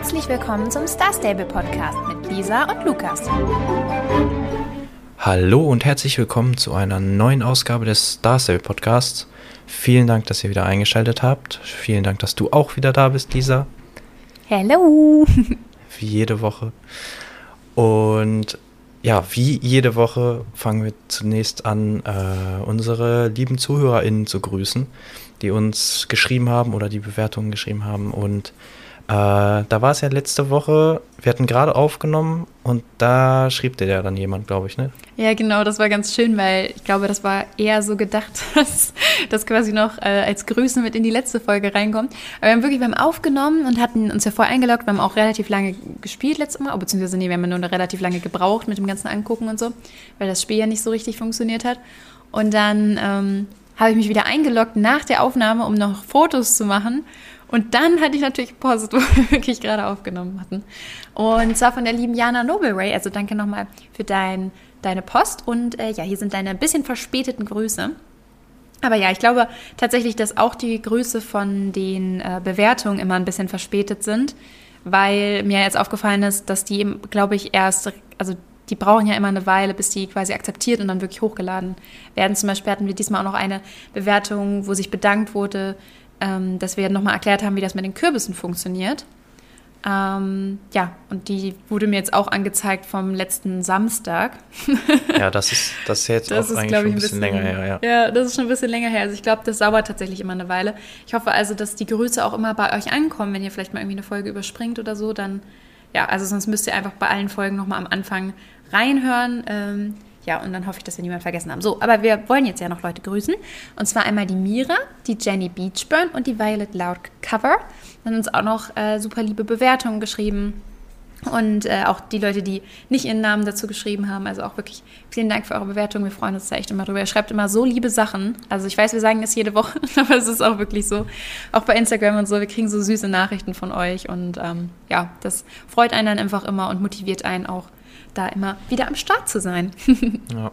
Herzlich willkommen zum Star Stable Podcast mit Lisa und Lukas. Hallo und herzlich willkommen zu einer neuen Ausgabe des Star Stable Podcasts. Vielen Dank, dass ihr wieder eingeschaltet habt. Vielen Dank, dass du auch wieder da bist, Lisa. Hallo. Wie jede Woche. Und ja, wie jede Woche fangen wir zunächst an, äh, unsere lieben ZuhörerInnen zu grüßen, die uns geschrieben haben oder die Bewertungen geschrieben haben. Und äh, da war es ja letzte Woche, wir hatten gerade aufgenommen und da schrieb dir ja dann jemand, glaube ich, ne? Ja, genau, das war ganz schön, weil ich glaube, das war eher so gedacht, dass das quasi noch äh, als Grüße mit in die letzte Folge reinkommt. Aber wir haben wirklich, wir haben aufgenommen und hatten uns ja vorher eingeloggt, wir haben auch relativ lange gespielt letztes Mal, beziehungsweise nee, wir haben nur relativ lange gebraucht mit dem ganzen Angucken und so, weil das Spiel ja nicht so richtig funktioniert hat. Und dann ähm, habe ich mich wieder eingeloggt nach der Aufnahme, um noch Fotos zu machen. Und dann hatte ich natürlich Post, wo wir wirklich gerade aufgenommen hatten. Und zwar von der lieben Jana Nobelray. Also danke nochmal für dein, deine Post. Und äh, ja, hier sind deine ein bisschen verspäteten Grüße. Aber ja, ich glaube tatsächlich, dass auch die Grüße von den äh, Bewertungen immer ein bisschen verspätet sind, weil mir jetzt aufgefallen ist, dass die, glaube ich, erst, also die brauchen ja immer eine Weile, bis die quasi akzeptiert und dann wirklich hochgeladen werden. Zum Beispiel hatten wir diesmal auch noch eine Bewertung, wo sich bedankt wurde, ähm, dass wir nochmal erklärt haben, wie das mit den Kürbissen funktioniert. Ähm, ja, und die wurde mir jetzt auch angezeigt vom letzten Samstag. ja, das ist, das ist jetzt das auch ist, eigentlich schon ein bisschen, länger her. Ja. ja, das ist schon ein bisschen länger her. Also ich glaube, das dauert tatsächlich immer eine Weile. Ich hoffe also, dass die Grüße auch immer bei euch ankommen, wenn ihr vielleicht mal irgendwie eine Folge überspringt oder so. Dann, ja, also sonst müsst ihr einfach bei allen Folgen nochmal am Anfang reinhören. Ähm, ja, und dann hoffe ich, dass wir niemanden vergessen haben. So, aber wir wollen jetzt ja noch Leute grüßen. Und zwar einmal die Mira, die Jenny Beachburn und die Violet Loud Cover. Dann haben uns auch noch äh, super liebe Bewertungen geschrieben. Und äh, auch die Leute, die nicht ihren Namen dazu geschrieben haben. Also auch wirklich vielen Dank für eure Bewertung. Wir freuen uns da echt immer drüber. Ihr schreibt immer so liebe Sachen. Also ich weiß, wir sagen das jede Woche, aber es ist auch wirklich so. Auch bei Instagram und so, wir kriegen so süße Nachrichten von euch. Und ähm, ja, das freut einen dann einfach immer und motiviert einen auch da immer wieder am Start zu sein. ja.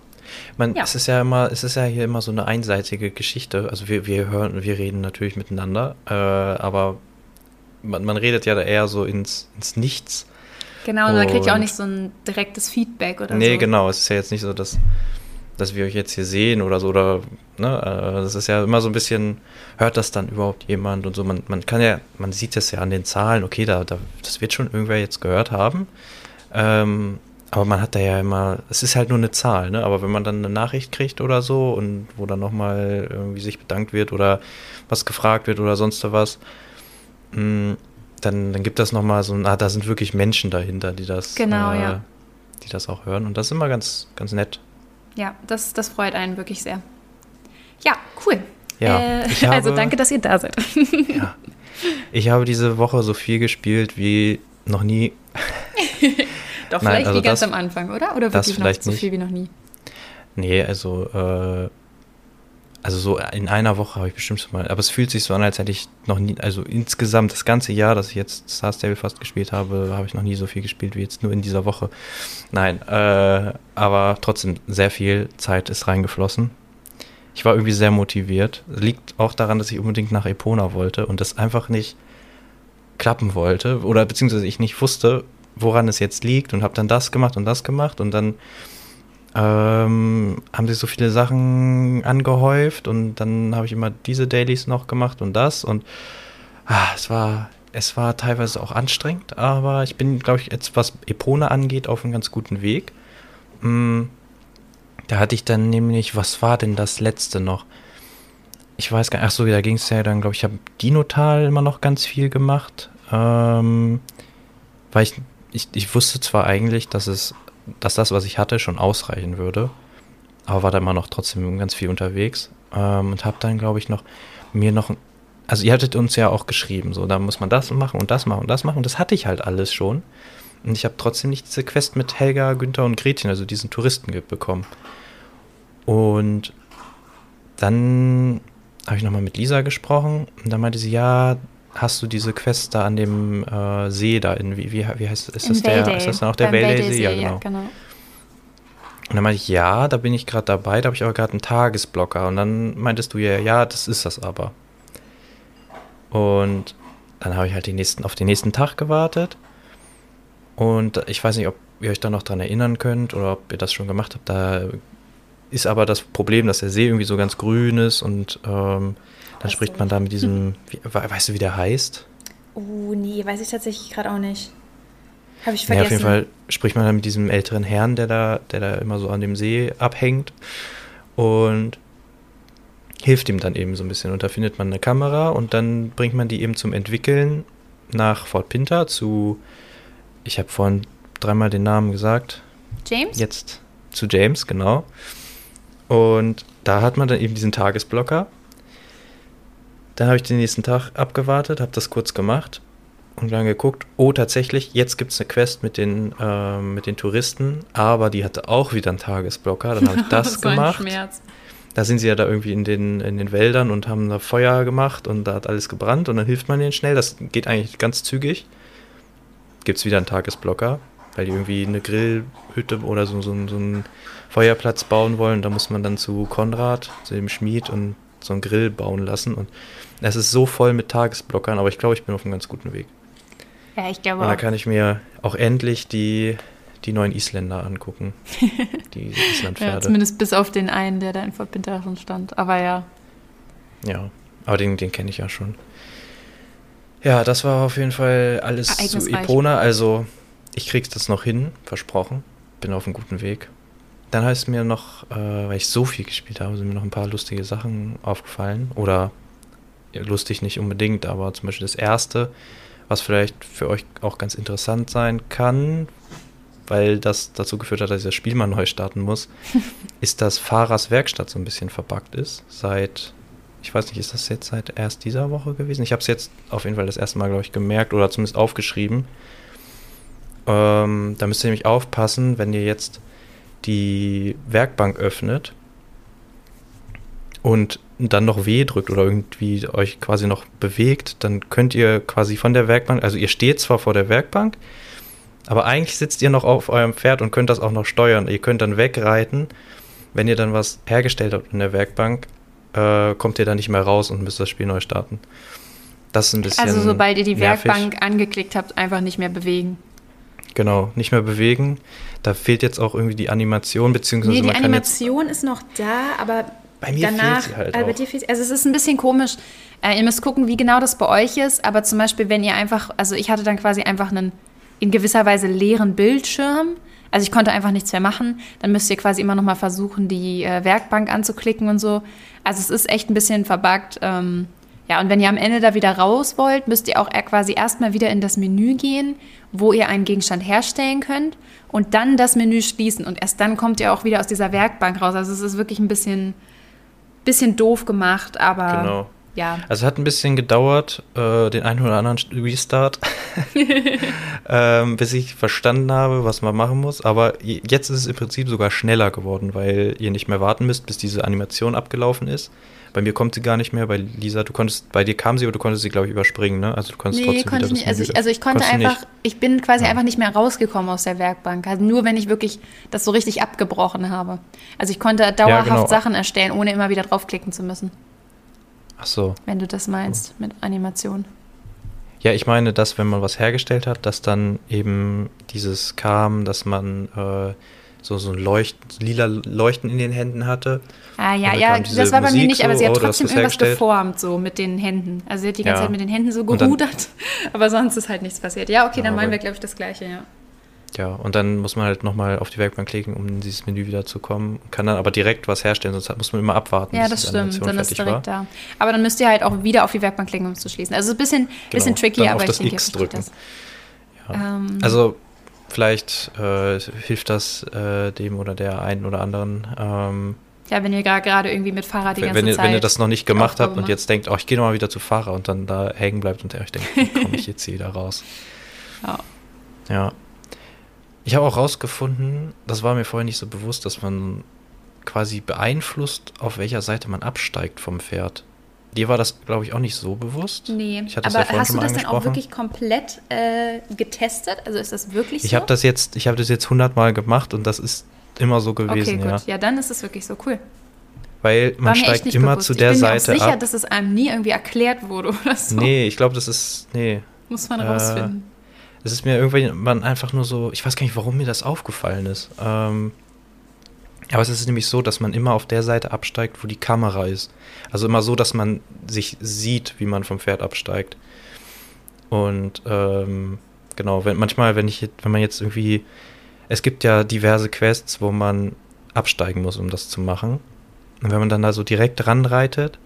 Man, ja. Es ist ja immer, es ist ja hier immer so eine einseitige Geschichte. Also wir, wir hören, wir reden natürlich miteinander, äh, aber man, man redet ja da eher so ins, ins Nichts. Genau, und man kriegt ja auch nicht so ein direktes Feedback oder nee, so. Nee, genau. Es ist ja jetzt nicht so, dass, dass wir euch jetzt hier sehen oder so. Oder, ne, äh, das ist ja immer so ein bisschen, hört das dann überhaupt jemand und so. Man, man kann ja, man sieht das ja an den Zahlen, okay, da, da, das wird schon irgendwer jetzt gehört haben. Ähm, aber man hat da ja immer, es ist halt nur eine Zahl, ne? Aber wenn man dann eine Nachricht kriegt oder so und wo dann nochmal irgendwie sich bedankt wird oder was gefragt wird oder sonst was, mh, mm, dann, dann gibt das nochmal so ein, ah, da sind wirklich Menschen dahinter, die das, genau, äh, ja. die das auch hören. Und das ist immer ganz, ganz nett. Ja, das, das freut einen wirklich sehr. Ja, cool. Ja, äh, also habe, also danke, dass ihr da seid. ja. Ich habe diese Woche so viel gespielt wie noch nie. Doch, Nein, vielleicht also wie ganz das, am Anfang, oder? Oder wirklich noch so viel wie noch nie? Nee, also, äh, also so in einer Woche habe ich bestimmt schon mal, aber es fühlt sich so an, als hätte ich noch nie, also insgesamt das ganze Jahr, dass ich jetzt Star Stable fast gespielt habe, habe ich noch nie so viel gespielt wie jetzt nur in dieser Woche. Nein, äh, aber trotzdem sehr viel Zeit ist reingeflossen. Ich war irgendwie sehr motiviert. Liegt auch daran, dass ich unbedingt nach Epona wollte und das einfach nicht klappen wollte oder beziehungsweise ich nicht wusste, woran es jetzt liegt und habe dann das gemacht und das gemacht und dann ähm, haben sich so viele Sachen angehäuft und dann habe ich immer diese Dailies noch gemacht und das und ah, es war es war teilweise auch anstrengend, aber ich bin, glaube ich, jetzt was Epona angeht, auf einem ganz guten Weg. Mm, da hatte ich dann nämlich, was war denn das letzte noch? Ich weiß gar nicht, ach so, da ging es ja dann, glaube ich, ich habe Dinotal immer noch ganz viel gemacht, ähm, weil ich ich, ich wusste zwar eigentlich, dass es, dass das, was ich hatte, schon ausreichen würde, aber war da immer noch trotzdem ganz viel unterwegs ähm, und habe dann, glaube ich, noch mir noch, also ihr hattet uns ja auch geschrieben, so, da muss man das machen und das machen und das machen und das hatte ich halt alles schon und ich habe trotzdem nicht diese Quest mit Helga, Günther und Gretchen, also diesen Touristen bekommen. Und dann habe ich nochmal mit Lisa gesprochen und dann meinte sie, ja, hast du diese Quest da an dem äh, See da in, wie, wie, wie heißt ist das der, ist das dann auch der Valdey-See? Ja, genau. Ja, genau. Und dann meinte ich, ja, da bin ich gerade dabei, da habe ich aber gerade einen Tagesblocker. Und dann meintest du ja, ja, das ist das aber. Und dann habe ich halt den nächsten, auf den nächsten Tag gewartet. Und ich weiß nicht, ob ihr euch da noch dran erinnern könnt oder ob ihr das schon gemacht habt. Da ist aber das Problem, dass der See irgendwie so ganz grün ist und ähm, dann spricht man da mit diesem, wie, weißt du, wie der heißt? Oh, nee, weiß ich tatsächlich gerade auch nicht. Habe ich Ja, vergessen. auf jeden Fall spricht man da mit diesem älteren Herrn, der da, der da immer so an dem See abhängt und hilft ihm dann eben so ein bisschen. Und da findet man eine Kamera und dann bringt man die eben zum Entwickeln nach Fort Pinter zu, ich habe vorhin dreimal den Namen gesagt, James? jetzt zu James, genau. Und da hat man dann eben diesen Tagesblocker. Dann habe ich den nächsten Tag abgewartet, habe das kurz gemacht und dann geguckt, oh tatsächlich, jetzt gibt es eine Quest mit den, ähm, mit den Touristen, aber die hatte auch wieder einen Tagesblocker. Dann habe ich das so gemacht. Da sind sie ja da irgendwie in den, in den Wäldern und haben da Feuer gemacht und da hat alles gebrannt und dann hilft man denen schnell. Das geht eigentlich ganz zügig. Gibt es wieder einen Tagesblocker, weil die irgendwie eine Grillhütte oder so, so, so einen Feuerplatz bauen wollen. Da muss man dann zu Konrad, zu dem Schmied und so einen Grill bauen lassen. Und es ist so voll mit Tagesblockern, aber ich glaube, ich bin auf einem ganz guten Weg. Ja, ich glaube Und da auch. kann ich mir auch endlich die, die neuen Isländer angucken. Die Ja, Islandpferde. zumindest bis auf den einen, der da in schon stand. Aber ja. Ja, aber den, den kenne ich ja schon. Ja, das war auf jeden Fall alles zu. Epona. Also, ich krieg's das noch hin, versprochen. Bin auf einem guten Weg. Dann heißt mir noch, äh, weil ich so viel gespielt habe, sind mir noch ein paar lustige Sachen aufgefallen. Oder ja, lustig nicht unbedingt, aber zum Beispiel das erste, was vielleicht für euch auch ganz interessant sein kann, weil das dazu geführt hat, dass ich das Spiel mal neu starten muss, ist, dass Fahrers Werkstatt so ein bisschen verpackt ist. Seit, ich weiß nicht, ist das jetzt seit erst dieser Woche gewesen? Ich habe es jetzt auf jeden Fall das erste Mal, glaube ich, gemerkt oder zumindest aufgeschrieben. Ähm, da müsst ihr nämlich aufpassen, wenn ihr jetzt die Werkbank öffnet und dann noch W drückt oder irgendwie euch quasi noch bewegt, dann könnt ihr quasi von der Werkbank, also ihr steht zwar vor der Werkbank, aber eigentlich sitzt ihr noch auf eurem Pferd und könnt das auch noch steuern. Ihr könnt dann wegreiten. Wenn ihr dann was hergestellt habt in der Werkbank, äh, kommt ihr da nicht mehr raus und müsst das Spiel neu starten. Das ist ein bisschen. Also sobald ihr die nervig. Werkbank angeklickt habt, einfach nicht mehr bewegen. Genau, nicht mehr bewegen. Da fehlt jetzt auch irgendwie die Animation, beziehungsweise Nee, die. Animation ist noch da, aber Bei mir danach, fehlt sie halt auch. fehlt also es ist ein bisschen komisch. Äh, ihr müsst gucken, wie genau das bei euch ist, aber zum Beispiel, wenn ihr einfach, also ich hatte dann quasi einfach einen in gewisser Weise leeren Bildschirm, also ich konnte einfach nichts mehr machen, dann müsst ihr quasi immer noch mal versuchen, die äh, Werkbank anzuklicken und so. Also es ist echt ein bisschen verbuggt. Ähm, ja, und wenn ihr am Ende da wieder raus wollt, müsst ihr auch quasi erstmal wieder in das Menü gehen, wo ihr einen Gegenstand herstellen könnt und dann das Menü schließen und erst dann kommt ihr auch wieder aus dieser Werkbank raus. Also es ist wirklich ein bisschen, bisschen doof gemacht, aber Genau. ja. Also es hat ein bisschen gedauert, äh, den einen oder anderen Restart, ähm, bis ich verstanden habe, was man machen muss. Aber je- jetzt ist es im Prinzip sogar schneller geworden, weil ihr nicht mehr warten müsst, bis diese Animation abgelaufen ist. Bei mir kommt sie gar nicht mehr. Bei Lisa, du konntest, bei dir kam sie, aber du konntest sie, glaube ich, überspringen, ne? Also du konntest Nee, trotzdem konnte ich nicht. Also ich, also ich konnte konntest einfach, ich bin quasi Ja. einfach nicht mehr rausgekommen aus der Werkbank. Also nur wenn ich wirklich das so richtig abgebrochen habe. Also ich konnte dauerhaft genau. Sachen erstellen, ohne immer wieder draufklicken zu müssen, Ach so. wenn du das meinst mit Animation. Ja, ich meine, dass wenn man was hergestellt hat, dass dann eben dieses kam, dass man äh, so, so ein Leucht, lila Leuchten in den Händen hatte. Ah ja, ja, das war bei mir Musik nicht, aber so, sie hat oh, trotzdem was irgendwas geformt, so mit den Händen. Also sie hat die ganze Ja. Zeit mit den Händen so Und dann- gerudert, aber sonst ist halt nichts passiert. Ja, okay, Ja, dann meinen aber- wir, glaube ich, das Gleiche, ja. Ja, und dann muss man halt nochmal auf die Werkbank klicken, um in dieses Menü wieder zu kommen. Kann dann aber direkt was herstellen, sonst muss man immer abwarten, Ja, das stimmt. Dann ist direkt war. da. Aber dann müsst ihr halt auch wieder auf die Werkbank klicken, um es zu schließen. Also ein bisschen, bisschen Genau. tricky, Dann aber ich das denke, X drücken. das. Ja. Ähm, Also vielleicht äh, hilft das äh, dem oder der einen oder anderen. Ähm, Ja, wenn ihr gerade irgendwie mit Fahrrad die ganze wenn, ihr, Zeit. wenn ihr das noch nicht gemacht habt und jetzt denkt, oh, ich gehe nochmal wieder zu Fahrer und dann da hängen bleibt und euch denkt, wie komme ich jetzt hier wieder raus? Ja. Ja. Ich habe auch rausgefunden, das war mir vorher nicht so bewusst, dass man quasi beeinflusst, auf welcher Seite man absteigt vom Pferd. Dir war das, glaube ich, auch nicht so bewusst. Nee, Ich hatte aber ja hast du das dann auch wirklich komplett äh, getestet? Also ist das wirklich so? Ich habe das jetzt, ich habe das jetzt hundertmal gemacht und das ist immer so Okay, gewesen, gut. ja. Ja. dann ist es wirklich so cool. weil man steigt immer bewusst. zu der ich bin mir Seite auch sicher, ab. dass es einem nie irgendwie erklärt wurde oder so. Nee, ich glaube, das ist. Nee. Muss man Äh, rausfinden. Es ist mir irgendwann einfach nur so, ich weiß gar nicht, warum mir das aufgefallen ist. Ähm, aber es ist nämlich so, dass man immer auf der Seite absteigt, wo die Kamera ist. Also immer so, dass man sich sieht, wie man vom Pferd absteigt. Und ähm, genau, wenn, manchmal, wenn ich, wenn man jetzt irgendwie, es gibt ja diverse Quests, wo man absteigen muss, um das zu machen. Und wenn man dann da so direkt ranreitet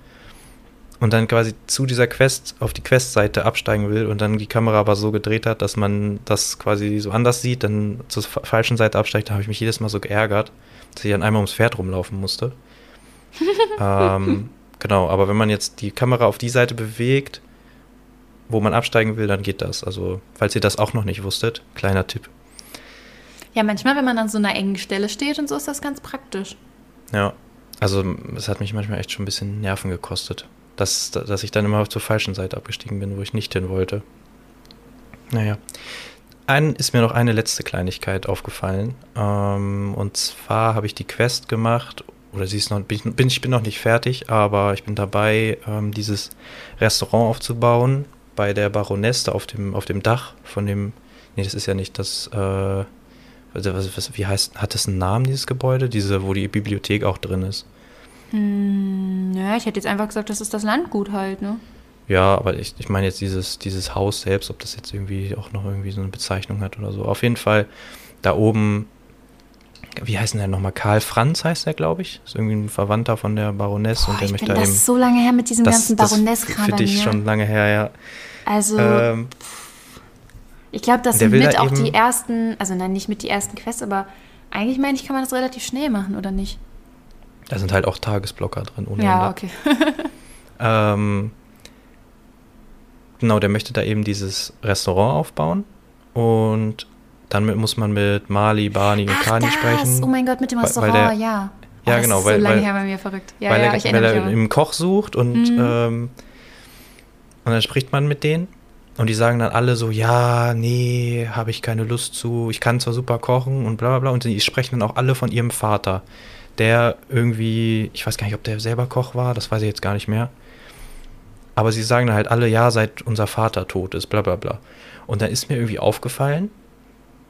und dann quasi zu dieser Quest auf die Questseite absteigen will und dann die Kamera aber so gedreht hat, dass man das quasi so anders sieht, dann zur fa- falschen Seite absteigt, da habe ich mich jedes Mal so geärgert, dass ich dann einmal ums Pferd rumlaufen musste. ähm, genau, aber wenn man jetzt die Kamera auf die Seite bewegt, wo man absteigen will, dann geht das. Also, falls ihr das auch noch nicht wusstet, kleiner Tipp. Ja, manchmal, wenn man an so einer engen Stelle steht und so, ist das ganz praktisch. Ja, also es hat mich manchmal echt schon ein bisschen Nerven gekostet, dass, dass ich dann immer zur falschen Seite abgestiegen bin, wo ich nicht hin wollte. Naja. Ein, ist mir noch eine letzte Kleinigkeit aufgefallen. Ähm, und zwar habe ich die Quest gemacht, oder sie ist noch, bin, ich, bin, ich bin noch nicht fertig, aber ich bin dabei, ähm, dieses Restaurant aufzubauen bei der Baroness da auf dem, auf dem Dach von dem. Nee, das ist ja nicht das. Äh, also was, was, wie heißt, hat das einen Namen, dieses Gebäude? Diese, wo die Bibliothek auch drin ist. Hm, ja, ich hätte jetzt einfach gesagt, das ist das Landgut halt, ne? Ja, aber ich, ich meine jetzt dieses, dieses Haus selbst, ob das jetzt irgendwie auch noch irgendwie so eine Bezeichnung hat oder so. Auf jeden Fall da oben, wie heißt denn der nochmal? Karl Franz heißt der, glaube ich. Ist irgendwie ein Verwandter von der Baroness Boah, und der ich bin da das eben. so lange her mit diesem ganzen Baroness-Kram für dich mir. schon lange her, ja. Also, Ähm, ich glaube, das sind mit auch die ersten, also nein, nicht mit die ersten Quests, aber eigentlich meine ich, kann man das relativ schnell machen, oder nicht? da sind halt auch Tagesblocker drin. Ohne Ja, Ende. okay. Ähm, genau, der möchte da eben dieses Restaurant aufbauen und dann muss man mit Mali, Barney und Ach, Kani das. sprechen. Oh mein Gott, mit dem Restaurant, der- ja. Ja, das genau, weil- so lange weil- her bei mir verrückt. Ja, weil ja, er, ich weil er einen Koch sucht und, Mhm. ähm, und dann spricht man mit denen und die sagen dann alle so, ja, nee, habe ich keine Lust zu, ich kann zwar super kochen und bla bla bla und die sprechen dann auch alle von ihrem Vater, der irgendwie, ich weiß gar nicht, ob der selber Koch war, das weiß ich jetzt gar nicht mehr. Aber sie sagen dann halt alle, ja, seit unser Vater tot ist, bla bla bla. Und dann ist mir irgendwie aufgefallen,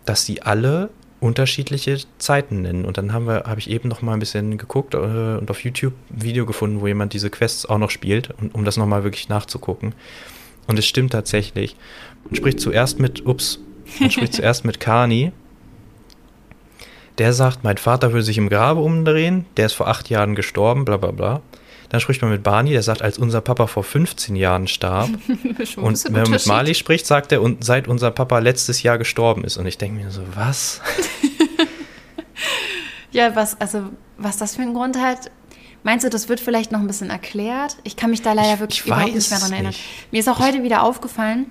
dass sie alle unterschiedliche Zeiten nennen. Und dann haben wir, habe ich eben noch mal ein bisschen geguckt äh, und auf YouTube ein Video gefunden, wo jemand diese Quests auch noch spielt, um, um das noch mal wirklich nachzugucken. Und es stimmt tatsächlich. Man spricht zuerst mit, ups, man spricht zuerst mit Kani. Der sagt, mein Vater würde sich im Grabe umdrehen, der ist vor acht Jahren gestorben, bla bla bla. Dann spricht man mit Barney, der sagt, als unser Papa vor 15 Jahren starb. Und wenn man mit. Mali spricht, sagt er, und seit unser Papa letztes Jahr gestorben ist. Und ich denke mir so, was? Ja, was, also, was das für einen Grund hat, meinst du, das wird vielleicht noch ein bisschen erklärt? Ich kann mich da leider Ich- wirklich ich überhaupt nicht mehr dran erinnern. nicht. Mir ist auch heute wieder aufgefallen,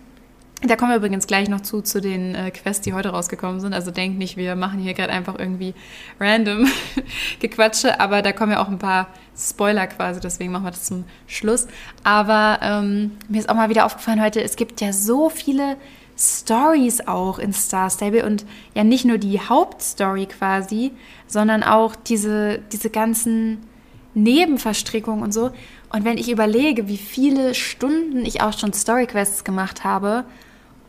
da kommen wir übrigens gleich noch zu, zu den äh, Quests, die heute rausgekommen sind. Also denkt nicht, wir machen hier gerade einfach irgendwie random Gequatsche, aber da kommen ja auch ein paar Spoiler quasi, deswegen machen wir das zum Schluss. Aber ähm, mir ist auch mal wieder aufgefallen heute, es gibt ja so viele Stories auch in Star Stable und ja nicht nur die Hauptstory quasi, sondern auch diese, diese ganzen Nebenverstrickungen und so. Und wenn ich überlege, wie viele Stunden ich auch schon Storyquests gemacht habe,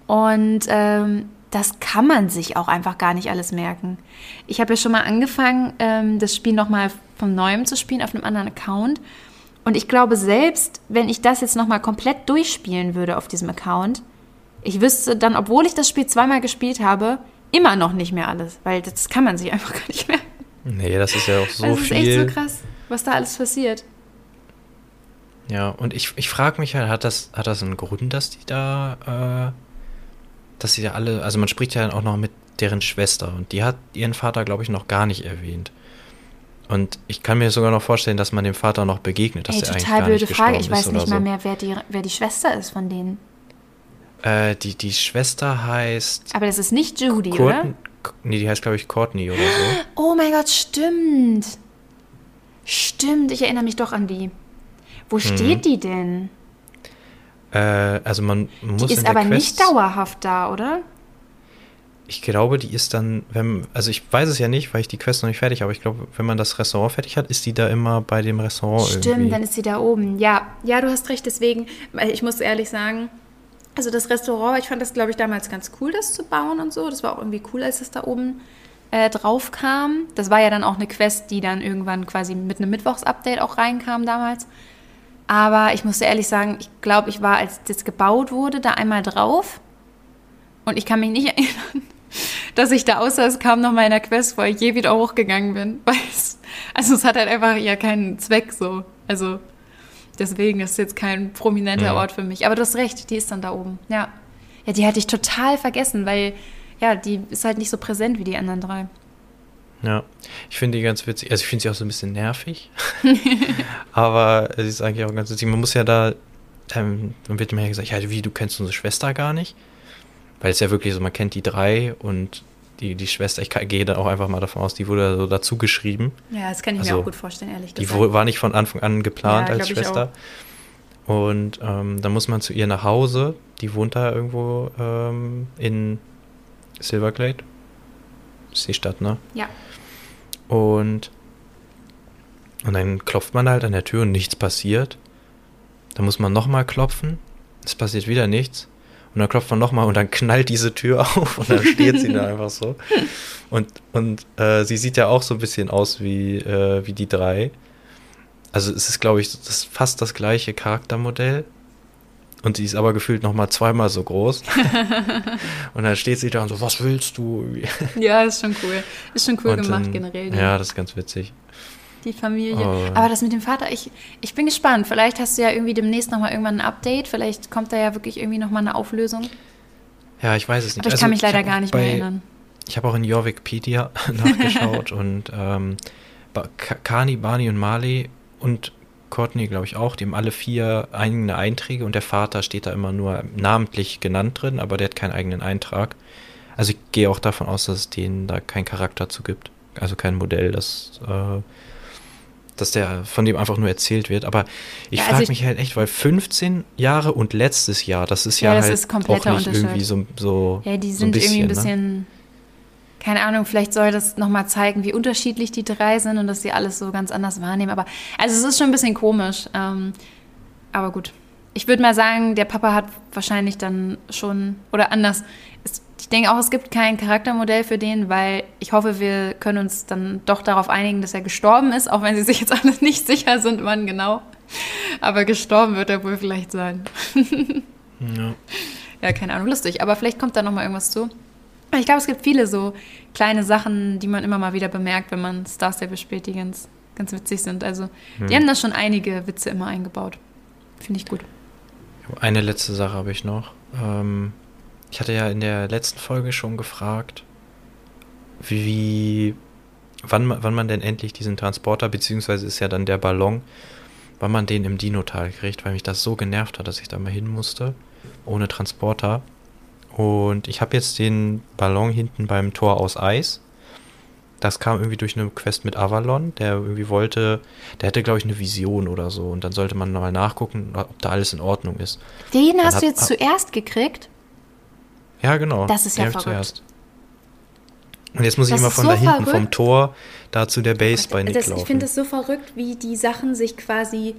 und ähm, das kann man sich auch einfach gar nicht alles merken. Ich habe ja schon mal angefangen, ähm, das Spiel nochmal von neuem zu spielen auf einem anderen Account. Und ich glaube, selbst wenn ich das jetzt nochmal komplett durchspielen würde auf diesem Account, ich wüsste dann, obwohl ich das Spiel zweimal gespielt habe, immer noch nicht mehr alles, weil das kann man sich einfach gar nicht merken. Nee, das ist ja auch so Also es ist echt viel. so krass, was da alles passiert. Ja, und ich, ich frage mich halt, hat das, hat das einen Grund, dass die da, äh, dass sie da alle, also man spricht ja auch noch mit deren Schwester und die hat ihren Vater, glaube ich, noch gar nicht erwähnt. Und ich kann mir sogar noch vorstellen, dass man dem Vater noch begegnet, dass Ey, er eigentlich total blöde Frage. Ich weiß nicht mal so. mehr, wer die, wer die Schwester ist von denen. Äh, die, die Schwester heißt Aber das ist nicht Judy, Courtney, oder? nee, die heißt, glaube ich, Courtney oder so. Oh mein Gott, stimmt. Stimmt, ich erinnere mich doch an die. Wo Mhm. steht die denn? Äh, also man muss Die ist aber Quest, nicht dauerhaft da, oder? ich glaube, die ist dann, wenn, also ich weiß es ja nicht, weil ich die Quest noch nicht fertig habe, aber ich glaube, wenn man das Restaurant fertig hat, ist die da immer bei dem Restaurant Stimmt, irgendwie. dann ist sie da oben. Ja, ja, du hast recht, deswegen, ich muss ehrlich sagen, also das Restaurant, ich fand das, glaube ich, damals ganz cool, das zu bauen und so. Das war auch irgendwie cool, als es da oben äh, drauf kam. Das war ja dann auch eine Quest, die dann irgendwann quasi mit einem Mittwochs-Update auch reinkam damals. Aber ich musste ehrlich sagen, ich glaube, ich war, als das gebaut wurde, da einmal drauf. Und ich kann mich nicht erinnern, dass ich da außer es kam noch mal in der Quest, wo ich je wieder hochgegangen bin. Weil es, also es hat halt einfach ja keinen Zweck so. Also deswegen ist es jetzt kein prominenter Ja. Ort für mich. Aber du hast recht, die ist dann da oben. Ja. Ja, die hatte ich total vergessen, weil ja, die ist halt nicht so präsent wie die anderen drei. Ja, ich finde die ganz witzig. Also ich finde sie auch so ein bisschen nervig. Aber sie ist eigentlich auch ganz witzig. Man muss ja da, ähm, dann wird mir ja gesagt, ja, wie, du kennst unsere Schwester gar nicht? Weil es ja wirklich so, man kennt die drei und die, die Schwester, ich gehe da auch einfach mal davon aus, die wurde so dazu geschrieben. Ja, das kann ich Also, mir auch gut vorstellen, ehrlich Die gesagt. wo- war nicht von Anfang an geplant Ja, als Schwester. Und ähm, dann muss man zu ihr nach Hause. Die wohnt da irgendwo ähm, in Silverglade. Ist die Stadt, ne? Ja. Und, und dann klopft man halt an der Tür und nichts passiert. Dann muss man nochmal klopfen. Es passiert wieder nichts. Und dann klopft man nochmal und dann knallt diese Tür auf und dann steht sie da einfach so. Und, und äh, sie sieht ja auch so ein bisschen aus wie, äh, wie die drei. Also es ist, glaube ich, das fast das gleiche Charaktermodell. Und sie ist aber gefühlt nochmal zweimal so groß. und dann steht sie da und so, was willst du? Ja, ist schon cool. Ist schon cool Und gemacht dann- generell, Ja, das ist ganz witzig. die Familie. Oh. Aber das mit dem Vater, ich, ich bin gespannt. Vielleicht hast du ja irgendwie demnächst nochmal irgendwann ein Update. Vielleicht kommt da ja wirklich irgendwie nochmal eine Auflösung. Ja, ich weiß es nicht. Aber ich Also, kann mich leider gar nicht bei, mehr erinnern. Ich habe auch in Jorvikpedia nachgeschaut und ähm, Kani, Barney und Marley und Courtney, glaube ich, auch. Die haben alle vier eigene Einträge und der Vater steht da immer nur namentlich genannt drin, aber der hat keinen eigenen Eintrag. Also ich gehe auch davon aus, dass es denen da keinen Charakter zu gibt. Also kein Modell, das, äh, dass der von dem einfach nur erzählt wird. Aber ich Ja, also frage ich- mich halt echt, weil 15 Jahre und letztes Jahr, das ist Ja, ja, das halt ist auch nicht irgendwie so, so Ja, die so ein sind irgendwie ein ne? Keine Ahnung, vielleicht soll das nochmal zeigen, wie unterschiedlich die drei sind und dass sie alles so ganz anders wahrnehmen. Aber also es ist schon ein bisschen komisch. Ähm, aber gut. Ich würde mal sagen, der Papa hat wahrscheinlich dann schon, oder anders. Es, ich denke auch, es gibt kein Charaktermodell für den, weil ich hoffe, wir können uns dann doch darauf einigen, dass er gestorben ist, auch wenn sie sich jetzt alle nicht sicher sind, wann genau. Aber gestorben wird er wohl vielleicht sein. Ja. Ja, keine Ahnung, lustig. Aber vielleicht kommt da noch mal irgendwas zu. Ich glaube, es gibt viele so kleine Sachen, die man immer mal wieder bemerkt, wenn man Star Stable spielt, die ganz, ganz witzig sind. Also, die haben da schon einige Witze immer eingebaut. Finde ich gut. Eine letzte Sache habe ich noch. Ähm, ich hatte ja in der letzten Folge schon gefragt, wie, wann, man- wann man denn endlich diesen Transporter, beziehungsweise ist ja dann der Ballon, wann man den im Dinotal kriegt, weil mich das so genervt hat, dass ich da mal hin musste, ohne Transporter. Und ich habe jetzt den Ballon hinten beim Tor aus Eis. Das kam irgendwie durch eine Quest mit Avalon, der irgendwie wollte, der hatte, glaube ich, eine Vision oder so. Und dann sollte man nochmal nachgucken, ob da alles in Ordnung ist. Den Dann hast hat- du jetzt zuerst gekriegt? Ja, genau. Das ist ja verrückt. zuerst. Und jetzt muss ich Das immer von so da hinten, verrückt. vom Tor, da zu der Base bei Nick das, laufen. ich finde es so verrückt, wie die Sachen sich quasi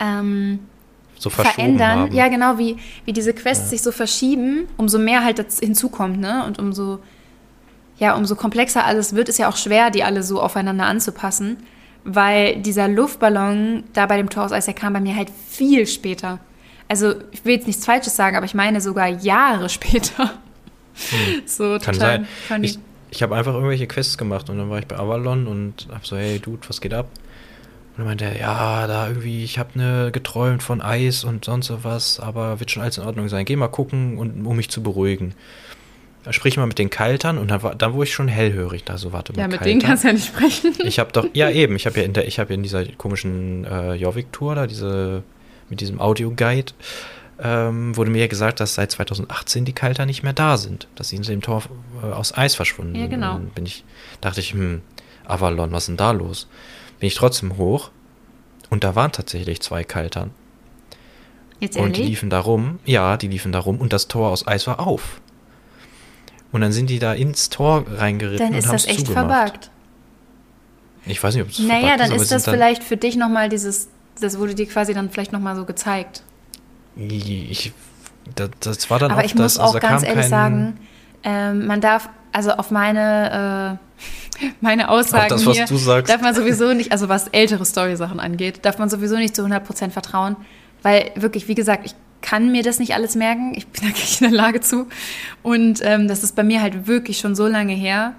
ähm, so verändern. haben. Ja, genau, wie, wie diese Quests sich so verschieben, umso mehr halt das hinzukommt, ne? Und umso, ja, umso komplexer alles wird, ist ja auch schwer, die alle so aufeinander anzupassen. Weil dieser Luftballon da bei dem Tor aus Eis, der kam bei mir halt viel später. Also, ich will jetzt nichts Falsches sagen, aber ich meine sogar Jahre später. So Kann total sein. funny. Ich, ich habe einfach irgendwelche Quests gemacht und dann war ich bei Avalon und hab so, hey Dude, was geht ab? Und meinte er, ja, da irgendwie, ich habe ne geträumt von Eis und sonst so was, aber wird schon alles in Ordnung sein. Geh mal gucken, und, um mich zu beruhigen. Sprich mal mit den Kaltern und dann, war, dann wurde ich schon hellhörig. Da so, warte mal, ja, mit Kalter? denen kannst du ja nicht sprechen. Ich habe doch, ja eben, ich habe ja in der, ich habe ja in dieser komischen äh, Jorvik-Tour da, diese, mit diesem Audio-Guide, ähm, wurde mir ja gesagt, dass seit 2018 die Kalter nicht mehr da sind, dass sie hinter dem Tor äh, aus Eis verschwunden Ja, sind. genau. Und Dann bin ich, dachte ich, hm, Avalon, was ist denn da los? Bin ich trotzdem hoch und da waren tatsächlich zwei Kaltern. Jetzt Und die liefen da rum, ja, die liefen da rum und das Tor aus Eis war auf. Und dann sind die da ins Tor reingeritten Dann und ist haben das echt zugemacht. verbuggt. Ich weiß nicht, ob es Naja, dann ist das vielleicht für dich nochmal dieses, das wurde dir quasi dann vielleicht nochmal so gezeigt. Ich, das, das war dann Aber auch ich das, muss also auch da ganz ehrlich sagen, ähm, man darf, also auf meine, äh, meine Aussagen das, was hier, du sagst. darf man sowieso nicht, also was ältere Story-Sachen angeht, darf man sowieso nicht zu 100% vertrauen, weil wirklich, wie gesagt, ich kann mir das nicht alles merken, ich bin da gar nicht in der Lage zu. Und ähm, das ist bei mir halt wirklich schon so lange her,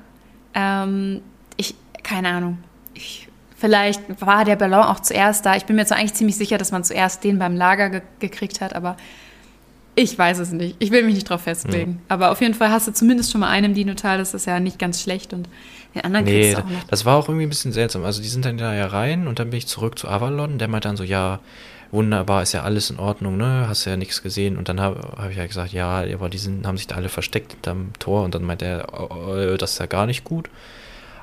ähm, ich, keine Ahnung, ich, vielleicht war der Ballon auch zuerst da, ich bin mir zwar eigentlich ziemlich sicher, dass man zuerst den beim Lager ge gekriegt hat, aber ich weiß es nicht. Ich will mich nicht drauf festlegen. Aber auf jeden Fall hast du zumindest schon mal einen Dinotal, das ist ja nicht ganz schlecht und den anderen Nee, kriegst du auch noch. das war auch irgendwie ein bisschen seltsam. Also die sind dann da ja rein und dann bin ich zurück zu Avalon. Der meinte dann so, ja, wunderbar, ist ja alles in Ordnung, ne? Hast ja nichts gesehen. Und dann habe hab ich ja gesagt, ja, aber die sind, haben sich da alle versteckt hinterm Tor. Und dann meinte er, oh, äh, das ist ja gar nicht gut.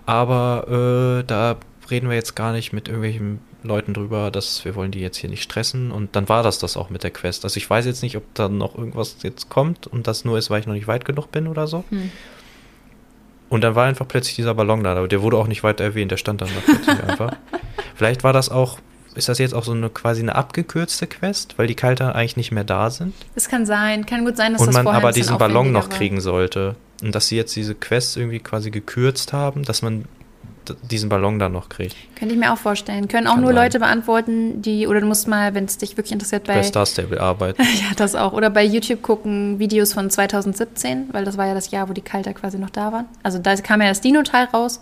Aber äh, da reden wir jetzt gar nicht mit irgendwelchen Leuten drüber, dass wir wollen die jetzt hier nicht stressen. Und dann war das das auch mit der Quest. Also ich weiß jetzt nicht, ob da noch irgendwas jetzt kommt und das nur ist, weil ich noch nicht weit genug bin oder so. Hm. Und dann war einfach plötzlich dieser Ballon da, aber der wurde auch nicht weiter erwähnt, der stand dann da plötzlich einfach. Vielleicht war das auch, ist das jetzt auch so eine quasi eine abgekürzte Quest, weil die Kalter eigentlich nicht mehr da sind Das kann sein, kann gut sein, dass und das man aber diesen Ballon noch war. kriegen sollte. Und dass sie jetzt diese Quest irgendwie quasi gekürzt haben, dass man diesen Ballon dann noch kriegt. Könnte ich mir auch vorstellen. Können auch Kann nur sein. Leute beantworten, die, oder du musst mal, wenn es dich wirklich interessiert, bei, Bei Star Stable arbeiten. ja, das auch, oder bei YouTube gucken, Videos von 2017, weil das war ja das Jahr, wo die Kalter quasi noch da waren. Also da kam ja das Dino-Teil raus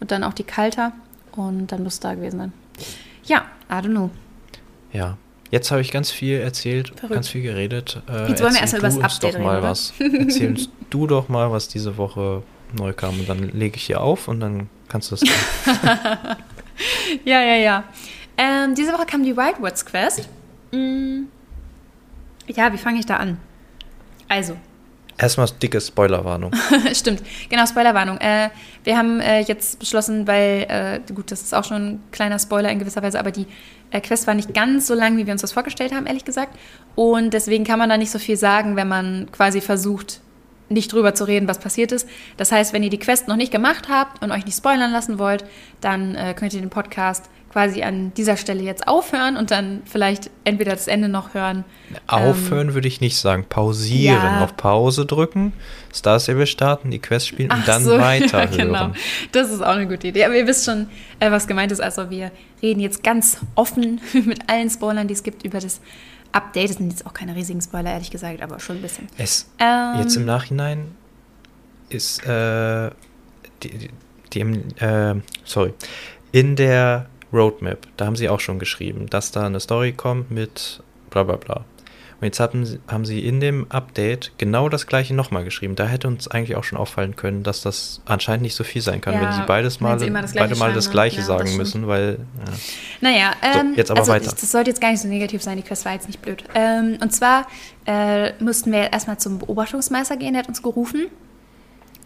und dann auch die Kalter und dann muss da gewesen sein. Ja, I don't know. Ja. Jetzt habe ich ganz viel erzählt, Verrückt. ganz viel geredet. Äh, Jetzt wollen wir erzähl erst mal du über das uns doch Update mal reden, was. Erzähl du doch mal, was diese Woche neu kam. Und dann lege ich hier auf und dann kannst du das. Ja, ja, ja. Ähm, diese Woche kam die Wildwoods Quest. Mm. Ja, wie fange ich da an? Also, Erstmal dicke Spoilerwarnung. Stimmt, genau, Spoilerwarnung. Äh, wir haben äh, jetzt beschlossen, weil, äh, gut, das ist auch schon ein kleiner Spoiler in gewisser Weise, aber die äh, Quest war nicht ganz so lang, wie wir uns das vorgestellt haben, ehrlich gesagt. Und deswegen kann man da nicht so viel sagen, wenn man quasi versucht, nicht drüber zu reden, was passiert ist. Das heißt, wenn ihr die Quest noch nicht gemacht habt und euch nicht spoilern lassen wollt, dann äh, könnt ihr den Podcast quasi an dieser Stelle jetzt aufhören und dann vielleicht entweder das Ende noch hören. Aufhören würde ich nicht sagen. Pausieren. Ja. Auf Pause drücken, Star Stable starten, die Quest spielen und Ach dann so, weiterhören. Ja, genau. Das ist auch eine gute Idee. Aber ihr wisst schon, äh, was gemeint ist. Also wir reden jetzt ganz offen mit allen Spoilern, die es gibt, über das Update. Das sind jetzt auch keine riesigen Spoiler, ehrlich gesagt, aber schon ein bisschen. Es, Ähm, jetzt im Nachhinein ist äh, die, die, die äh, sorry, in der Roadmap, da haben sie auch schon geschrieben, dass da eine Story kommt mit bla bla bla. Und jetzt haben, sie- haben sie in dem Update genau das gleiche nochmal geschrieben. Da hätte uns eigentlich auch schon auffallen können, dass das anscheinend nicht so viel sein kann, Ja, wenn sie beides Mal, sie das beide Gleiche Mal das? Gleiche Ja, das sagen stimmt. müssen, weil ja. Naja, ähm, jetzt aber also weiter. Das sollte jetzt gar nicht so negativ sein, die Quest war jetzt nicht blöd. Ähm, und zwar äh, mussten wir erstmal zum Beobachtungsmeister gehen, der hat uns gerufen.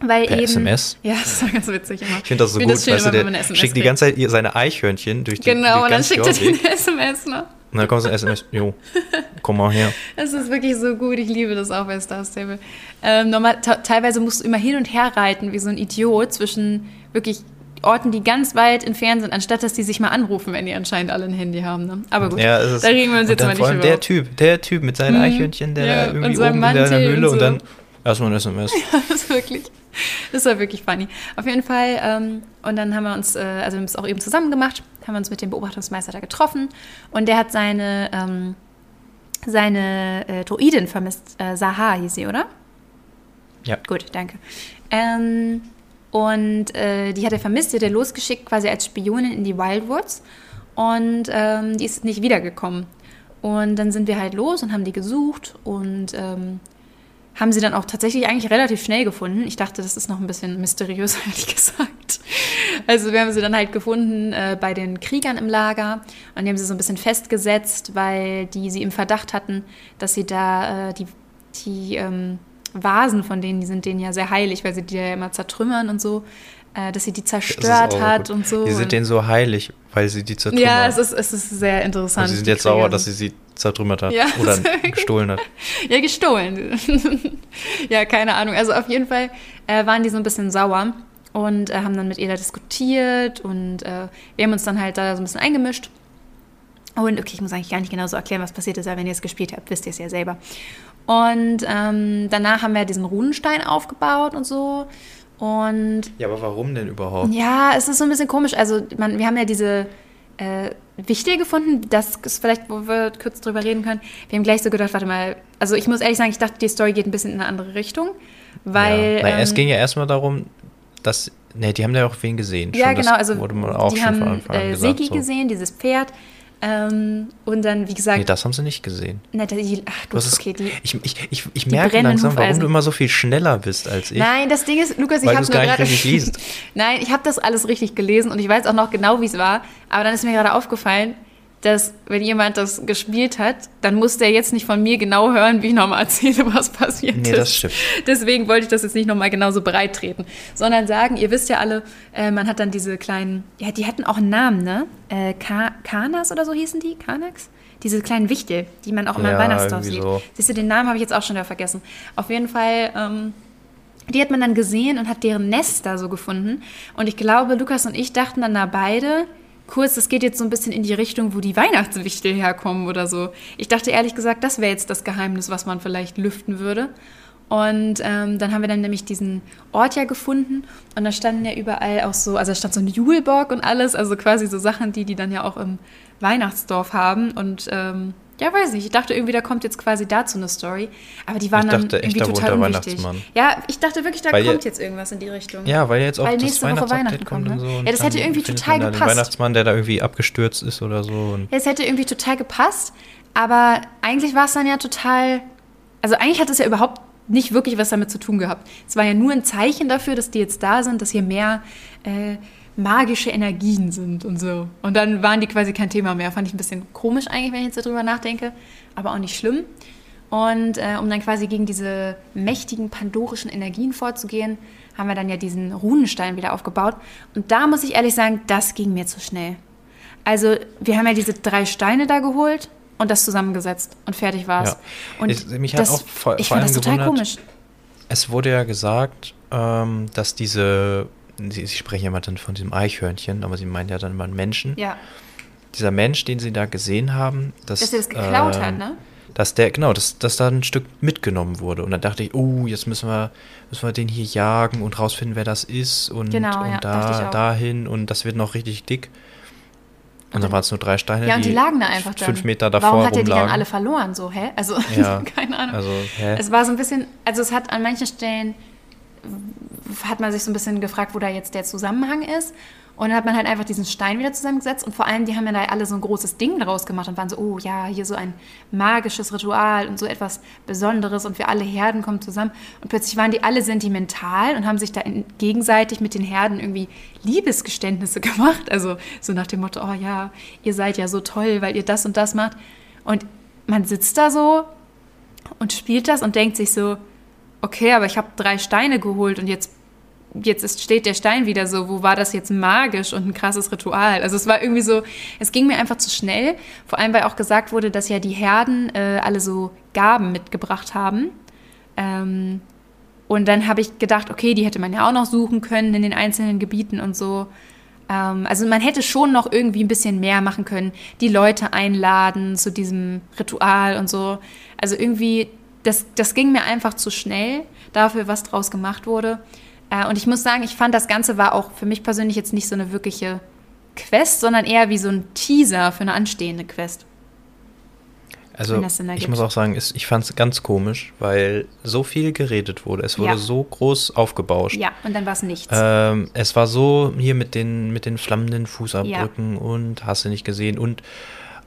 Weil Per eben, SMS? Ja, das war ganz witzig immer. Ich finde das so Ich gut, schön, weißt du, der eine schickt die kriegt. ganze Zeit seine Eichhörnchen durch die Genau, durch und dann schickt er Jorvik. den SMS, ne? Und dann kommt so ein SMS, jo, komm mal her. Es ist wirklich so gut. Ich liebe das auch bei Star Stable. Ähm, normal, te- teilweise musst du immer hin und her reiten, wie so ein Idiot, zwischen wirklich Orten, die ganz weit entfernt sind, anstatt dass die sich mal anrufen, wenn die anscheinend alle ein Handy haben. Ne? Aber gut, Ja, da regen wir uns und jetzt mal nicht über. der Typ, der Typ mit seinen Mhm. Eichhörnchen, der Ja, da und irgendwie oben in der Mantel Höhle und und, so. dann erstmal ein SMS. das ist wirklich, das war wirklich funny. Auf jeden Fall, ähm, und dann haben wir uns, äh, also wir haben es auch eben zusammen gemacht, haben wir uns mit dem Beobachtungsmeister da getroffen und der hat seine, ähm, seine äh, Druidin vermisst, äh, Saha hieß sie, oder? Ja. Gut, danke. Ähm, und äh, die hat er vermisst, die hat er losgeschickt quasi als Spionin in die Wildwoods und ähm, die ist nicht wiedergekommen. Und dann sind wir halt los und haben die gesucht und ähm, haben sie dann auch tatsächlich eigentlich relativ schnell gefunden. Ich dachte, das ist noch ein bisschen mysteriös, ehrlich gesagt. Also wir haben sie dann halt gefunden äh, bei den Kriegern im Lager und die haben sie so ein bisschen festgesetzt, weil die sie im Verdacht hatten, dass sie da äh, die, die ähm, Vasen von denen, die sind denen ja sehr heilig, weil sie die ja immer zertrümmern und so. Äh, dass sie die zerstört hat gut. und so. Die sind denen so heilig, weil sie die zertrümmert. ja, es ist, es ist sehr interessant. Und sie sind jetzt sauer, dass sie sie zertrümmert hat Ja, oder gestohlen hat. Ja, gestohlen. ja, keine Ahnung. Also auf jeden Fall äh, waren die so ein bisschen sauer und äh, haben dann mit ihr da diskutiert und äh, wir haben uns dann halt da so ein bisschen eingemischt. Und okay, ich muss eigentlich gar nicht genau so erklären, was passiert ist, aber wenn ihr es gespielt habt, wisst ihr es ja selber. Und ähm, danach haben wir diesen Runenstein aufgebaut und so. Und Ja, aber warum denn überhaupt? ja, es ist so ein bisschen komisch. Also, man, wir haben ja diese äh, Wichtel gefunden. Das ist vielleicht, wo wir kurz drüber reden können. Wir haben gleich so gedacht, warte mal. Also, ich muss ehrlich sagen, ich dachte, die Story geht ein bisschen in eine andere Richtung. Weil. ja. Es ähm, ging ja erstmal darum, dass. Ne, die haben ja auch wen gesehen. ja, schon, genau. Das Also, wurde mal auch die schon von haben Anfang an äh, gesagt. Segi so. gesehen, dieses Pferd. Ähm, und dann, wie gesagt. Nee, das haben sie nicht gesehen. ne, die, ach, du, Du hast okay, die, ich ich, ich, ich merke langsam, warum Hufeisen. du immer so viel schneller bist als ich. Nein, das Ding ist, Lukas, ich habe gar nicht gerade. richtig liest. Nein, ich habe das alles richtig gelesen und ich weiß auch noch genau, wie es war. Aber dann ist mir gerade aufgefallen, dass wenn jemand das gespielt hat, dann muss der jetzt nicht von mir genau hören, wie ich nochmal erzähle, was passiert Nee, ist. das stimmt. Deswegen wollte ich das jetzt nicht nochmal genauso breit treten, sondern sagen, ihr wisst ja alle, äh, man hat dann diese kleinen, ja, die hatten auch einen Namen, ne? Äh, Ka Kanas oder so hießen die? Kanax? Diese kleinen Wichtel, die man auch immer im Ja, Weihnachtsdorf irgendwie sieht. so. Siehst du, den Namen habe ich jetzt auch schon wieder vergessen. Auf jeden Fall, ähm, die hat man dann gesehen und hat deren Nest da so gefunden. Und ich glaube, Lukas und ich dachten dann da beide, kurz, das geht jetzt so ein bisschen in die Richtung, wo die Weihnachtswichtel herkommen oder so. Ich dachte ehrlich gesagt, das wäre jetzt das Geheimnis, was man vielleicht lüften würde. Und ähm, dann haben wir dann nämlich diesen Ort ja gefunden und da standen ja überall auch so, also da stand so ein Julebock und alles, also quasi so Sachen, die die dann ja auch im Weihnachtsdorf haben und ähm, ja, weiß nicht, ich dachte irgendwie, da kommt jetzt quasi dazu eine Story, aber die waren Ich dann dachte echt, irgendwie da wohnt total der unwichtig. Weihnachtsmann. Ja, ich dachte wirklich, da Weil kommt jetzt irgendwas in die Richtung. Ja, weil jetzt auch Weil das nächste Woche Weihnachtsupdate Weihnachten kommt kommt, und ne? so. Ja, das hätte dann irgendwie total da Den gepasst. Weihnachtsmann, der da irgendwie abgestürzt ist oder so. Ja, es hätte irgendwie total gepasst, aber eigentlich war es dann ja total. Also eigentlich hat es ja überhaupt nicht wirklich was damit zu tun gehabt. Es war ja nur ein Zeichen dafür, dass die jetzt da sind, dass hier mehr äh, magische Energien sind und so. Und dann waren die quasi kein Thema mehr. Fand ich ein bisschen komisch eigentlich, wenn ich jetzt darüber nachdenke, aber auch nicht schlimm. Und äh, um dann quasi gegen diese mächtigen pandorischen Energien vorzugehen, haben wir dann ja diesen Runenstein wieder aufgebaut. Und da muss ich ehrlich sagen, das ging mir zu schnell. Also wir haben ja diese drei Steine da geholt und das zusammengesetzt und fertig war's. Ja. Und Ich- mich hat das, auch vor- ich vor fand das total gewundert, komisch. Es wurde ja gesagt, ähm, dass diese, sie, sie sprechen ja immer dann von diesem Eichhörnchen, aber sie meinen ja dann immer einen Menschen. Ja, Dieser Mensch, den sie da gesehen haben, dass, dass er das geklaut ähm, hat, ne? Dass der, genau, dass, dass da ein Stück mitgenommen wurde. Und dann dachte ich, oh, jetzt müssen wir, müssen wir den hier jagen und rausfinden, wer das ist und, Genau, und ja, da, dahin und das wird noch richtig dick. Und dann waren es nur drei Steine, Ja, und die lagen da einfach dann. fünf Meter davor Warum hat er die dann alle verloren? So, hä? Also, Ja, keine Ahnung. Also, hä? Es war so ein bisschen, also es hat an manchen Stellen, hat man sich so ein bisschen gefragt, wo da jetzt der Zusammenhang ist. Und dann hat man halt einfach diesen Stein wieder zusammengesetzt. Und vor allem, die haben ja da alle so ein großes Ding draus gemacht und waren so, oh ja, hier so ein magisches Ritual und so etwas Besonderes und wir alle Herden kommen zusammen. Und plötzlich waren die alle sentimental und haben sich da gegenseitig mit den Herden irgendwie Liebesgeständnisse gemacht. Also so nach dem Motto, oh ja, ihr seid ja so toll, weil ihr das und das macht. Und man sitzt da so und spielt das und denkt sich so, okay, aber ich habe drei Steine geholt und jetzt, jetzt ist, steht der Stein wieder so, wo war das jetzt magisch und ein krasses Ritual? Also es war irgendwie so, es ging mir einfach zu schnell, vor allem weil auch gesagt wurde, dass ja die Herden äh, alle so Gaben mitgebracht haben. Ähm, und dann habe ich gedacht, okay, die hätte man ja auch noch suchen können in den einzelnen Gebieten und so. Ähm, also man hätte schon noch irgendwie ein bisschen mehr machen können, die Leute einladen zu diesem Ritual und so. Also irgendwie, das, das ging mir einfach zu schnell dafür, was draus gemacht wurde. Äh, und ich muss sagen, ich fand, das Ganze war auch für mich persönlich jetzt nicht so eine wirkliche Quest, sondern eher wie so ein Teaser für eine anstehende Quest. Also ich muss auch sagen, es- ich fand es ganz komisch, weil so viel geredet wurde. Es wurde Ja. so groß aufgebauscht. Ja, und dann war es nichts. Ähm, es war so hier mit den, mit den flammenden Fußabdrücken und hast du nicht gesehen. Und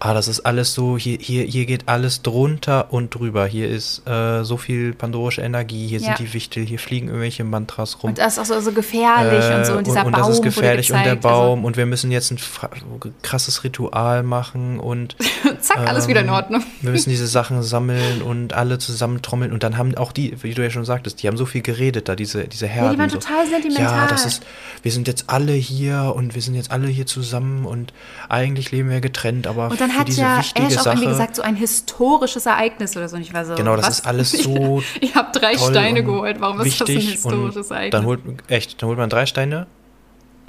ah, das ist alles so, hier, hier, hier geht alles drunter und drüber. Hier ist äh, so viel pandorische Energie, hier Ja. sind die Wichtel, hier fliegen irgendwelche Mantras rum. Und das ist auch so, so gefährlich und so. Und dieser Äh, und, Baum das ist gefährlich und der also Baum und wir müssen jetzt ein krasses Ritual machen und zack, alles wieder in ähm, Ordnung. wir müssen diese Sachen sammeln und alle zusammen trommeln und dann haben auch die, wie du ja schon sagtest, die haben so viel geredet da, diese, diese Herden. die waren so. total sentimental. Ja, das ist, wir sind jetzt alle hier und wir sind jetzt alle hier zusammen und eigentlich leben wir getrennt, aber Für hat ja Ash auch Sache. irgendwie gesagt, so ein historisches Ereignis oder so. Und ich war so, Genau, das was? ist alles so Ich habe drei Steine geholt. Warum ist das ein historisches Ereignis? Dann holt, echt, dann holt man drei Steine.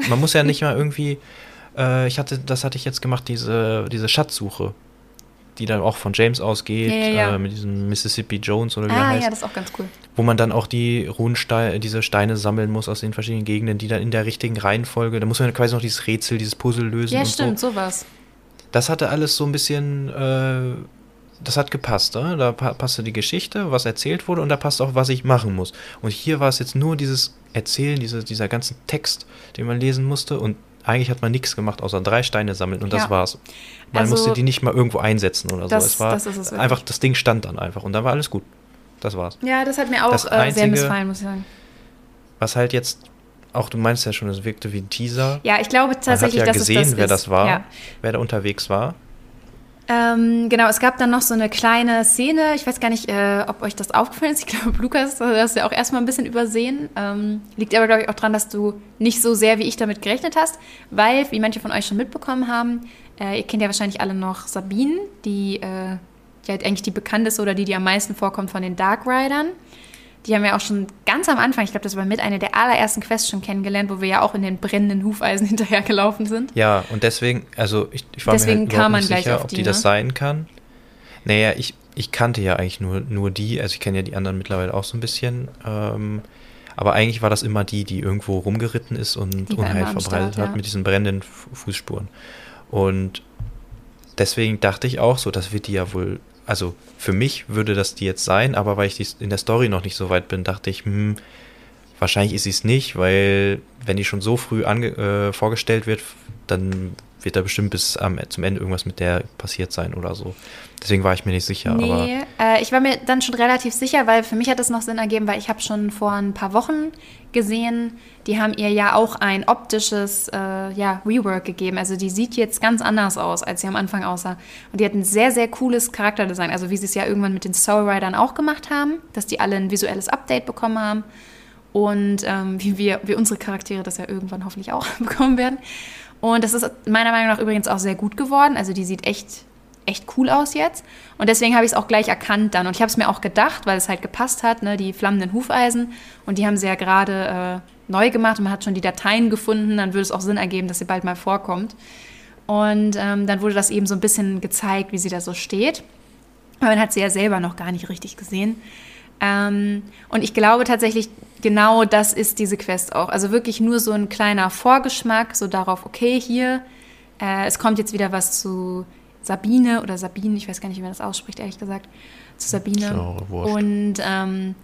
Man muss ja nicht mal irgendwie, äh, ich hatte, das hatte ich jetzt gemacht, diese, diese Schatzsuche, die dann auch von James ausgeht, Ja, ja, ja. Äh, mit diesem Mississippi Jones oder wie ah, heißt, ja, das ist auch ganz cool. wo man dann auch die Runensteine, diese Steine sammeln muss aus den verschiedenen Gegenden, die dann in der richtigen Reihenfolge, da muss man quasi noch dieses Rätsel, dieses Puzzle lösen Ja, und stimmt, so. sowas. Das hatte alles so ein bisschen, äh, das hat gepasst, ne? da pa passte die Geschichte, was erzählt wurde und da passt auch, was ich machen muss. Und hier war es jetzt nur dieses Erzählen, diese, dieser ganzen Text, den man lesen musste und eigentlich hat man nichts gemacht, außer drei Steine sammeln und das Ja. war's. Man Also, musste die nicht mal irgendwo einsetzen oder das- so. Es war das ist es einfach, das Ding stand dann einfach und dann war alles gut. Das war's. Ja, das hat mir auch Das äh, sehr Einzige- missfallen, muss ich sagen. Was halt jetzt, auch du meinst ja schon, es wirkte wie ein Teaser. Ja, ich glaube Man hat tatsächlich, ja gesehen, es das wer ist. das war, Ja. wer da unterwegs war. Ähm, genau, es gab dann noch so eine kleine Szene. Ich weiß gar nicht, äh, ob euch das aufgefallen ist. Ich glaube, Lukas hat das ja auch erstmal ein bisschen übersehen. Ähm, liegt aber, glaube ich, auch daran, dass du nicht so sehr wie ich damit gerechnet hast, weil, wie manche von euch schon mitbekommen haben, äh, ihr kennt ja wahrscheinlich alle noch Sabine, die äh, ja eigentlich die bekannteste oder die, die am meisten vorkommt von den Dark Riders. Die haben wir auch schon ganz am Anfang, ich glaube, das war mit einer der allerersten Quests schon kennengelernt, wo wir ja auch in den brennenden Hufeisen hinterhergelaufen sind. Ja, und deswegen, also ich, ich war Deswegen mir halt nicht sicher, ob die, die das ne? sein kann. Naja, ich, ich kannte ja eigentlich nur, nur die, also ich kenne ja die anderen mittlerweile auch so ein bisschen. Ähm, aber eigentlich war das immer die, die irgendwo rumgeritten ist und Unheil verbreitet Start, hat ja. mit diesen brennenden Fu- Fußspuren. Und deswegen dachte ich auch so, das wird die ja wohl, also für mich würde das die jetzt sein, aber weil ich in der Story noch nicht so weit bin, dachte ich, hm, wahrscheinlich ist sie es nicht, weil wenn die schon so früh äh, vorgestellt wird, dann wird da bestimmt bis am, zum Ende irgendwas mit der passiert sein oder so. Deswegen war ich mir nicht sicher. Nee, äh, ich war mir dann schon relativ sicher, weil für mich hat es noch Sinn ergeben, weil ich habe schon vor ein paar Wochen gesehen, die haben ihr ja auch ein optisches äh, ja, Rework gegeben. Also die sieht jetzt ganz anders aus, als sie am Anfang aussah. Und die hat ein sehr, sehr cooles Charakterdesign. Also wie sie es ja irgendwann mit den Soul Riders auch gemacht haben, dass die alle ein visuelles Update bekommen haben. Und ähm, wie wir, wie unsere Charaktere das ja irgendwann hoffentlich auch bekommen werden. Und das ist meiner Meinung nach übrigens auch sehr gut geworden. Also die sieht echt, echt cool aus jetzt. Und deswegen habe ich es auch gleich erkannt dann. Und ich habe es mir auch gedacht, weil es halt gepasst hat, ne, die flammenden Hufeisen. Und die haben sie ja gerade äh, neu gemacht und man hat schon die Dateien gefunden. Dann würde es auch Sinn ergeben, dass sie bald mal vorkommt. Und ähm, dann wurde das eben so ein bisschen gezeigt, wie sie da so steht. Aber man hat sie ja selber noch gar nicht richtig gesehen. Ähm, und ich glaube tatsächlich, genau das ist diese Quest auch. Also wirklich nur so ein kleiner Vorgeschmack, so darauf, okay, hier, äh, es kommt jetzt wieder was zu Sabine oder Sabine, ich weiß gar nicht, wie man das ausspricht, ehrlich gesagt, zu Sabine. Wurscht. Und ähm,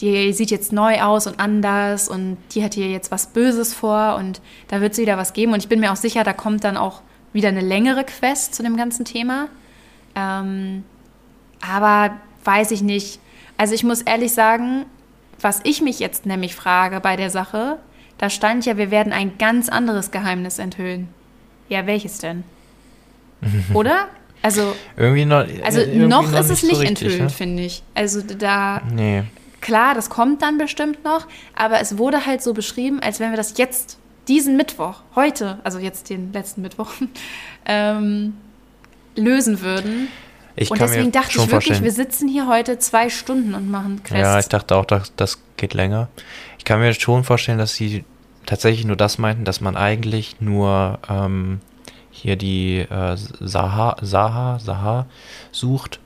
die sieht jetzt neu aus und anders und die hat hier jetzt was Böses vor und da wird es wieder was geben. Und ich bin mir auch sicher, da kommt dann auch wieder eine längere Quest zu dem ganzen Thema. Ähm, aber weiß ich nicht. Also ich muss ehrlich sagen, was ich mich jetzt nämlich frage bei der Sache, da stand ja, wir werden ein ganz anderes Geheimnis enthüllen. Ja, welches denn? Oder? Also, irgendwie noch. also irgendwie noch ist es so nicht richtig, enthüllt, ne? finde ich. Also da, Nee. klar, das kommt dann bestimmt noch, aber es wurde halt so beschrieben, als wenn wir das jetzt, diesen Mittwoch, heute, also jetzt den letzten Mittwoch, ähm, lösen würden. Ich und deswegen dachte ich wirklich, vorstellen. wir sitzen hier heute zwei Stunden und machen Quests. Ja, ich dachte auch, dass das geht länger. Ich kann mir schon vorstellen, dass sie tatsächlich nur das meinten, dass man eigentlich nur ähm, hier die äh, Saha, Saha, Saha sucht,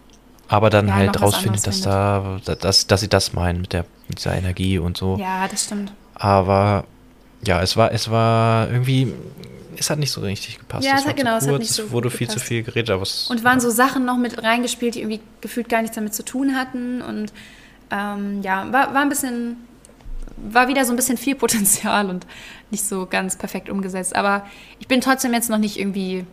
aber dann Ja, halt rausfindet, dass anderes da, dass, dass sie das meinen mit der mit dieser Energie und so. ja, das stimmt. Aber ja, es war, es war irgendwie, es hat nicht so richtig gepasst. Ja, es hat- genau, es hat nicht so es wurde viel zu viel geredet, aber es Und waren so Sachen noch mit reingespielt, die irgendwie gefühlt gar nichts damit zu tun hatten. Und ähm, ja, war, war ein bisschen, war wieder so ein bisschen viel Potenzial und nicht so ganz perfekt umgesetzt. Aber ich bin trotzdem jetzt noch nicht irgendwie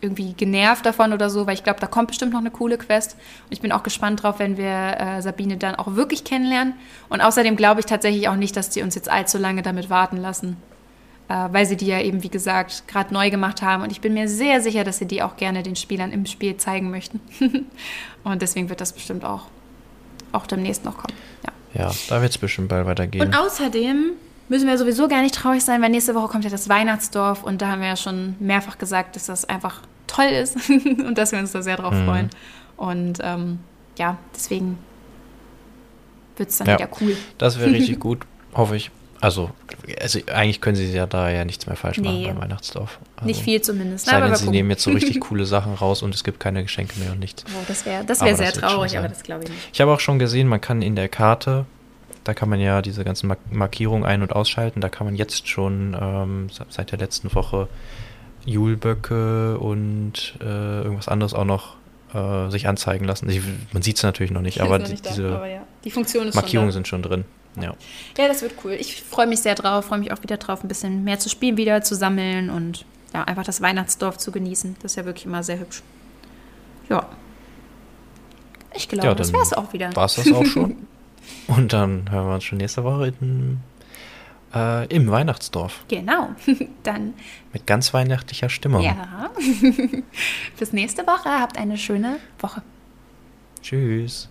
irgendwie genervt davon oder so, weil ich glaube, da kommt bestimmt noch eine coole Quest. Und ich bin auch gespannt drauf, wenn wir äh, Sabine dann auch wirklich kennenlernen. Und außerdem glaube ich tatsächlich auch nicht, dass die uns jetzt allzu lange damit warten lassen. Äh, weil sie die ja eben, wie gesagt, gerade neu gemacht haben. Und ich bin mir sehr sicher, dass sie die auch gerne den Spielern im Spiel zeigen möchten. und deswegen wird das bestimmt auch, auch demnächst noch kommen. Ja, ja da wird es bestimmt bald weitergehen. Und außerdem müssen wir sowieso gar nicht traurig sein, weil nächste Woche kommt ja das Weihnachtsdorf und da haben wir ja schon mehrfach gesagt, dass das einfach toll ist und dass wir uns da sehr drauf mhm. freuen. Und ähm, ja, deswegen wird es dann ja, wieder cool. Das wäre richtig gut, hoffe ich. Also, also eigentlich können sie ja da ja nichts mehr falsch nee. machen beim Weihnachtsdorf. Also, nicht viel zumindest. Sei denn, sie nehmen jetzt so richtig coole Sachen raus und es gibt keine Geschenke mehr und nichts. Oh, das wäre das wär sehr das traurig, aber das glaube ich nicht. Ich habe auch schon gesehen, man kann in der Karte da kann man ja diese ganzen Markierungen ein- und ausschalten. Da kann man jetzt schon ähm, seit der letzten Woche Julböcke und äh, irgendwas anderes auch noch äh, sich anzeigen lassen. Ich, man sieht es natürlich noch nicht, aber, noch nicht diese da, aber ja. die Markierungen schon sind schon drin. Ja. ja, das wird cool. Ich freue mich sehr drauf, freue mich auch wieder drauf, ein bisschen mehr zu spielen, wieder zu sammeln und ja, einfach das Weihnachtsdorf zu genießen. Das ist ja wirklich immer sehr hübsch. Ja. Ich glaube, ja, das wäre es auch wieder. War es das auch schon? Und dann hören wir uns schon nächste Woche in, äh, im Weihnachtsdorf. Genau. dann. Mit ganz weihnachtlicher Stimmung. Ja. Bis nächste Woche. Habt eine schöne Woche. Tschüss.